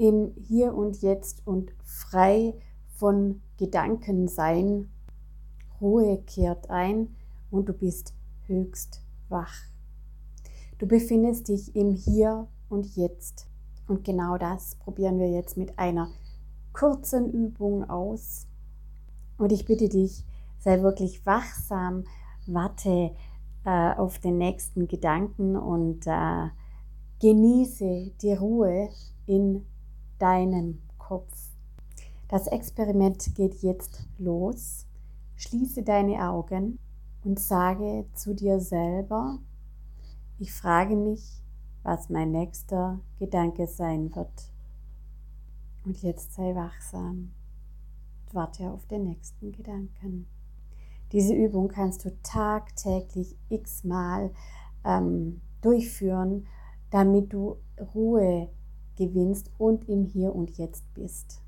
im Hier und Jetzt und frei von Gedanken sein. Ruhe kehrt ein und du bist höchst wach. Du befindest dich im Hier und Jetzt. Und genau das probieren wir jetzt mit einer kurzen Übung aus. Und ich bitte dich, sei wirklich wachsam, warte äh, auf den nächsten Gedanken und äh, genieße die Ruhe in deinem Kopf. Das Experiment geht jetzt los. Schließe deine Augen und sage zu dir selber, ich frage mich, was mein nächster Gedanke sein wird. Und jetzt sei wachsam und warte auf den nächsten Gedanken. Diese Übung kannst du tagtäglich x-mal ähm, durchführen, damit du Ruhe gewinnst und im Hier und Jetzt bist.